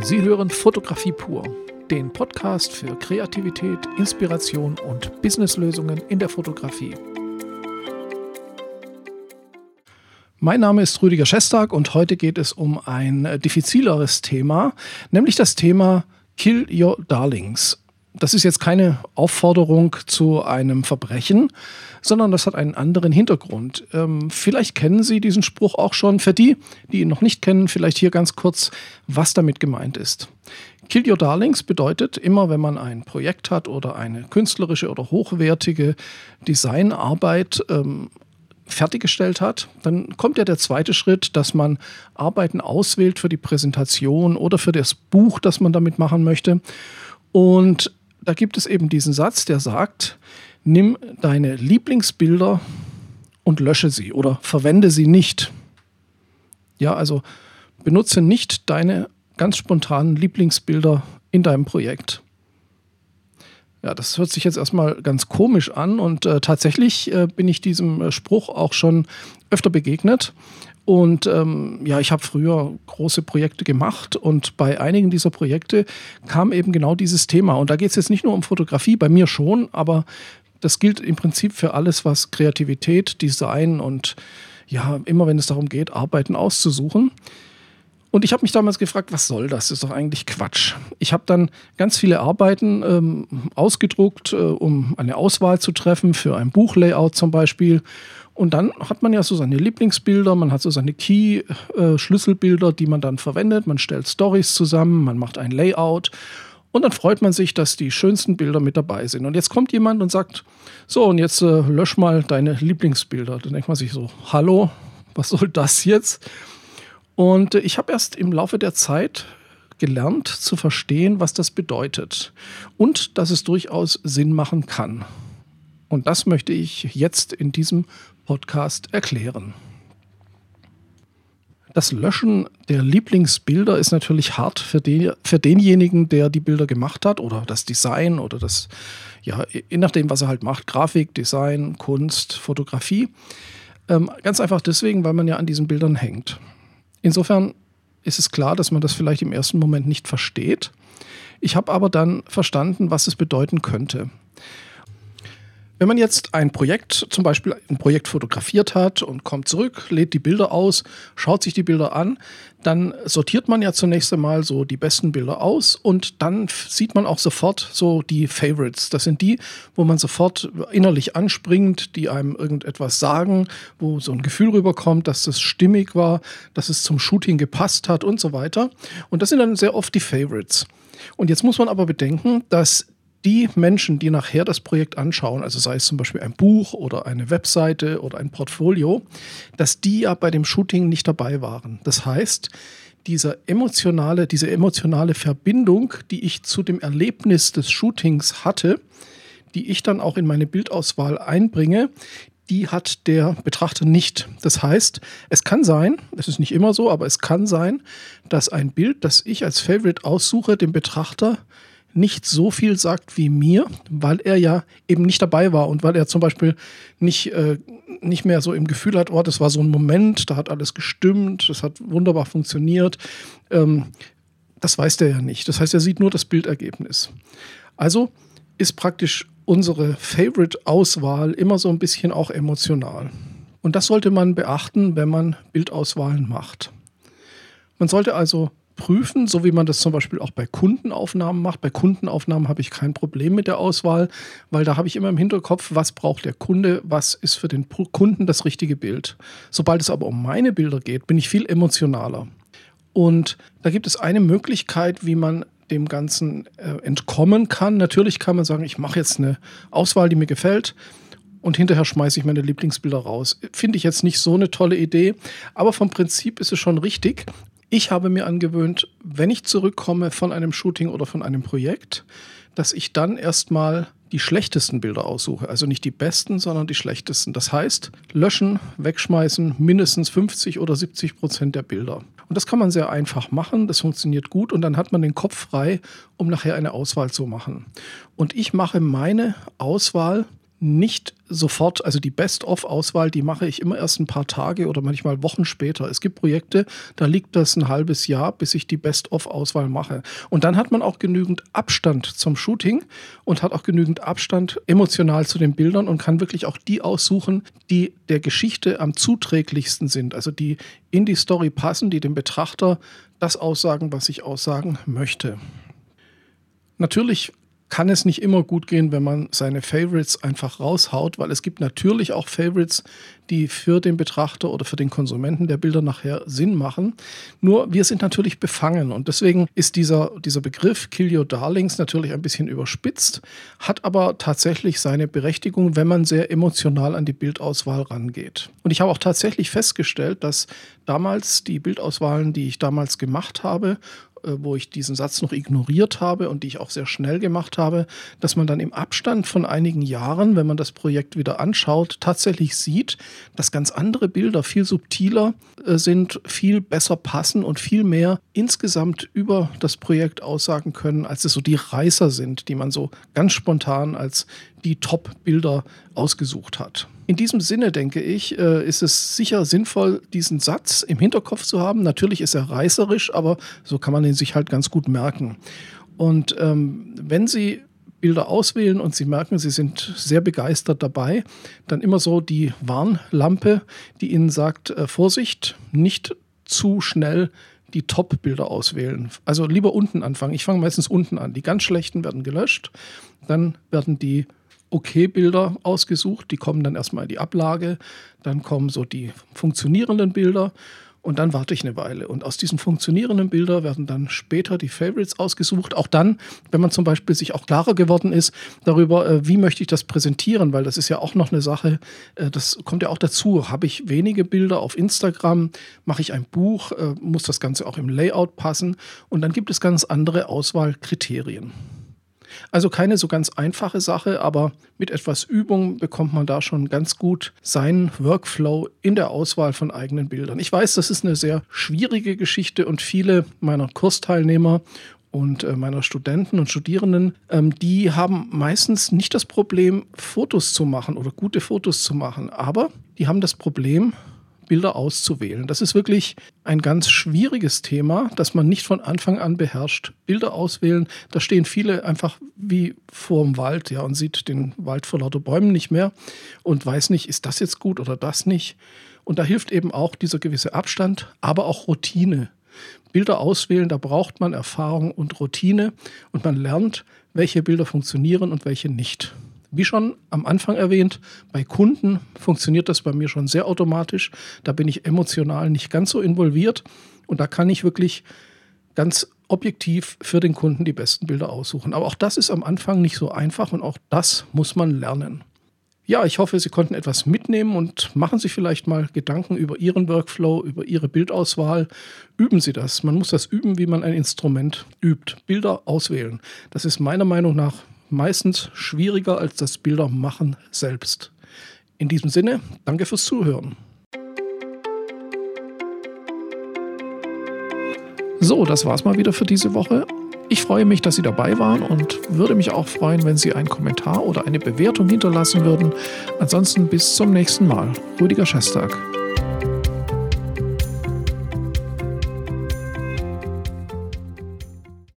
Sie hören Fotografie pur, den Podcast für Kreativität, Inspiration und Businesslösungen in der Fotografie. Mein Name ist Rüdiger Schestag und heute geht es um ein diffizileres Thema, nämlich das Thema Kill Your Darlings das ist jetzt keine Aufforderung zu einem Verbrechen, sondern das hat einen anderen Hintergrund. Ähm, vielleicht kennen Sie diesen Spruch auch schon. Für die, die ihn noch nicht kennen, vielleicht hier ganz kurz, was damit gemeint ist. Kill Your Darlings bedeutet immer, wenn man ein Projekt hat oder eine künstlerische oder hochwertige Designarbeit ähm, fertiggestellt hat, dann kommt ja der zweite Schritt, dass man Arbeiten auswählt für die Präsentation oder für das Buch, das man damit machen möchte. Und da gibt es eben diesen Satz, der sagt, nimm deine Lieblingsbilder und lösche sie oder verwende sie nicht. Ja, also benutze nicht deine ganz spontanen Lieblingsbilder in deinem Projekt. Ja, das hört sich jetzt erstmal ganz komisch an und äh, tatsächlich äh, bin ich diesem äh, Spruch auch schon öfter begegnet. Und ähm, ja, ich habe früher große Projekte gemacht und bei einigen dieser Projekte kam eben genau dieses Thema. Und da geht es jetzt nicht nur um Fotografie, bei mir schon, aber das gilt im Prinzip für alles, was Kreativität, Design und ja, immer wenn es darum geht, Arbeiten auszusuchen. Und ich habe mich damals gefragt, was soll das? Das ist doch eigentlich Quatsch. Ich habe dann ganz viele Arbeiten ähm, ausgedruckt, äh, um eine Auswahl zu treffen für ein Buchlayout zum Beispiel. Und dann hat man ja so seine Lieblingsbilder, man hat so seine Key-Schlüsselbilder, die man dann verwendet. Man stellt Stories zusammen, man macht ein Layout und dann freut man sich, dass die schönsten Bilder mit dabei sind. Und jetzt kommt jemand und sagt, so, und jetzt äh, lösch mal deine Lieblingsbilder. Dann denkt man sich so, hallo, was soll das jetzt? Und äh, ich habe erst im Laufe der Zeit gelernt zu verstehen, was das bedeutet und dass es durchaus Sinn machen kann. Und das möchte ich jetzt in diesem Podcast erklären. Das Löschen der Lieblingsbilder ist natürlich hart für, den, für denjenigen, der die Bilder gemacht hat oder das Design oder das, ja, je nachdem, was er halt macht, Grafik, Design, Kunst, Fotografie. Ähm, ganz einfach deswegen, weil man ja an diesen Bildern hängt. Insofern ist es klar, dass man das vielleicht im ersten Moment nicht versteht. Ich habe aber dann verstanden, was es bedeuten könnte. Wenn man jetzt ein Projekt, zum Beispiel ein Projekt fotografiert hat und kommt zurück, lädt die Bilder aus, schaut sich die Bilder an, dann sortiert man ja zunächst einmal so die besten Bilder aus und dann sieht man auch sofort so die Favorites. Das sind die, wo man sofort innerlich anspringt, die einem irgendetwas sagen, wo so ein Gefühl rüberkommt, dass das stimmig war, dass es zum Shooting gepasst hat und so weiter. Und das sind dann sehr oft die Favorites. Und jetzt muss man aber bedenken, dass die Menschen, die nachher das Projekt anschauen, also sei es zum Beispiel ein Buch oder eine Webseite oder ein Portfolio, dass die ja bei dem Shooting nicht dabei waren. Das heißt, dieser emotionale, diese emotionale Verbindung, die ich zu dem Erlebnis des Shootings hatte, die ich dann auch in meine Bildauswahl einbringe, die hat der Betrachter nicht. Das heißt, es kann sein, es ist nicht immer so, aber es kann sein, dass ein Bild, das ich als Favorite aussuche, dem Betrachter nicht so viel sagt wie mir, weil er ja eben nicht dabei war und weil er zum Beispiel nicht, äh, nicht mehr so im Gefühl hat, oh, das war so ein Moment, da hat alles gestimmt, das hat wunderbar funktioniert. Ähm, das weiß der ja nicht. Das heißt, er sieht nur das Bildergebnis. Also ist praktisch unsere Favorite-Auswahl immer so ein bisschen auch emotional. Und das sollte man beachten, wenn man Bildauswahlen macht. Man sollte also prüfen, so wie man das zum Beispiel auch bei Kundenaufnahmen macht. Bei Kundenaufnahmen habe ich kein Problem mit der Auswahl, weil da habe ich immer im Hinterkopf, was braucht der Kunde, was ist für den Kunden das richtige Bild. Sobald es aber um meine Bilder geht, bin ich viel emotionaler. Und da gibt es eine Möglichkeit, wie man dem Ganzen äh, entkommen kann. Natürlich kann man sagen, ich mache jetzt eine Auswahl, die mir gefällt und hinterher schmeiße ich meine Lieblingsbilder raus. Finde ich jetzt nicht so eine tolle Idee, aber vom Prinzip ist es schon richtig. Ich habe mir angewöhnt, wenn ich zurückkomme von einem Shooting oder von einem Projekt, dass ich dann erstmal die schlechtesten Bilder aussuche. Also nicht die besten, sondern die schlechtesten. Das heißt, löschen, wegschmeißen, mindestens 50 oder 70 Prozent der Bilder. Und das kann man sehr einfach machen, das funktioniert gut und dann hat man den Kopf frei, um nachher eine Auswahl zu machen. Und ich mache meine Auswahl nicht sofort, also die Best-of-Auswahl, die mache ich immer erst ein paar Tage oder manchmal Wochen später. Es gibt Projekte, da liegt das ein halbes Jahr, bis ich die Best-of-Auswahl mache. Und dann hat man auch genügend Abstand zum Shooting und hat auch genügend Abstand emotional zu den Bildern und kann wirklich auch die aussuchen, die der Geschichte am zuträglichsten sind, also die in die Story passen, die dem Betrachter das aussagen, was ich aussagen möchte. Natürlich kann es nicht immer gut gehen, wenn man seine Favorites einfach raushaut, weil es gibt natürlich auch Favorites, die für den Betrachter oder für den Konsumenten der Bilder nachher Sinn machen. Nur wir sind natürlich befangen und deswegen ist dieser, dieser Begriff Kill Your Darlings natürlich ein bisschen überspitzt, hat aber tatsächlich seine Berechtigung, wenn man sehr emotional an die Bildauswahl rangeht. Und ich habe auch tatsächlich festgestellt, dass damals die Bildauswahlen, die ich damals gemacht habe, wo ich diesen Satz noch ignoriert habe und die ich auch sehr schnell gemacht habe, dass man dann im Abstand von einigen Jahren, wenn man das Projekt wieder anschaut, tatsächlich sieht, dass ganz andere Bilder viel subtiler äh, sind, viel besser passen und viel mehr insgesamt über das Projekt aussagen können, als es so die Reißer sind, die man so ganz spontan als die Top-Bilder ausgesucht hat. In diesem Sinne, denke ich, äh, ist es sicher sinnvoll, diesen Satz im Hinterkopf zu haben. Natürlich ist er reißerisch, aber so kann man ihn sich halt ganz gut merken. Und ähm, wenn Sie Bilder auswählen und Sie merken, Sie sind sehr begeistert dabei, dann immer so die Warnlampe, die Ihnen sagt, äh, Vorsicht, nicht zu schnell die Top-Bilder auswählen. Also lieber unten anfangen. Ich fange meistens unten an. Die ganz schlechten werden gelöscht. Dann werden die Okay-Bilder ausgesucht. Die kommen dann erstmal in die Ablage. Dann kommen so die funktionierenden Bilder. Und dann warte ich eine Weile. Und aus diesen funktionierenden Bildern werden dann später die Favorites ausgesucht. Auch dann, wenn man zum Beispiel sich auch klarer geworden ist darüber, äh, wie möchte ich das präsentieren, weil das ist ja auch noch eine Sache, äh, das kommt ja auch dazu. Habe ich wenige Bilder auf Instagram, mache ich ein Buch, äh, muss das Ganze auch im Layout passen. Und dann gibt es ganz andere Auswahlkriterien. Also keine so ganz einfache Sache, aber mit etwas Übung bekommt man da schon ganz gut seinen Workflow in der Auswahl von eigenen Bildern. Ich weiß, das ist eine sehr schwierige Geschichte und viele meiner Kursteilnehmer und äh, meiner Studenten und Studierenden, ähm, die haben meistens nicht das Problem, Fotos zu machen oder gute Fotos zu machen, aber die haben das Problem, Bilder auszuwählen. Das ist wirklich ein ganz schwieriges Thema, das man nicht von Anfang an beherrscht. Bilder auswählen, da stehen viele einfach wie vor dem Wald, ja, und sieht den Wald vor lauter Bäumen nicht mehr und weiß nicht, ist das jetzt gut oder das nicht. Und da hilft eben auch dieser gewisse Abstand, aber auch Routine. Bilder auswählen, da braucht man Erfahrung und Routine und man lernt, welche Bilder funktionieren und welche nicht. Wie schon am Anfang erwähnt, bei Kunden funktioniert das bei mir schon sehr automatisch. Da bin ich emotional nicht ganz so involviert und da kann ich wirklich ganz objektiv für den Kunden die besten Bilder aussuchen. Aber auch das ist am Anfang nicht so einfach und auch das muss man lernen. Ja, ich hoffe, Sie konnten etwas mitnehmen und machen sich vielleicht mal Gedanken über Ihren Workflow, über Ihre Bildauswahl. Üben Sie das. Man muss das üben, wie man ein Instrument übt. Bilder auswählen. Das ist meiner Meinung nach meistens schwieriger als das Bildermachen selbst. In diesem Sinne, danke fürs Zuhören. So, das war's mal wieder für diese Woche. Ich freue mich, dass Sie dabei waren und würde mich auch freuen, wenn Sie einen Kommentar oder eine Bewertung hinterlassen würden. Ansonsten bis zum nächsten Mal. Rüdiger Schestag.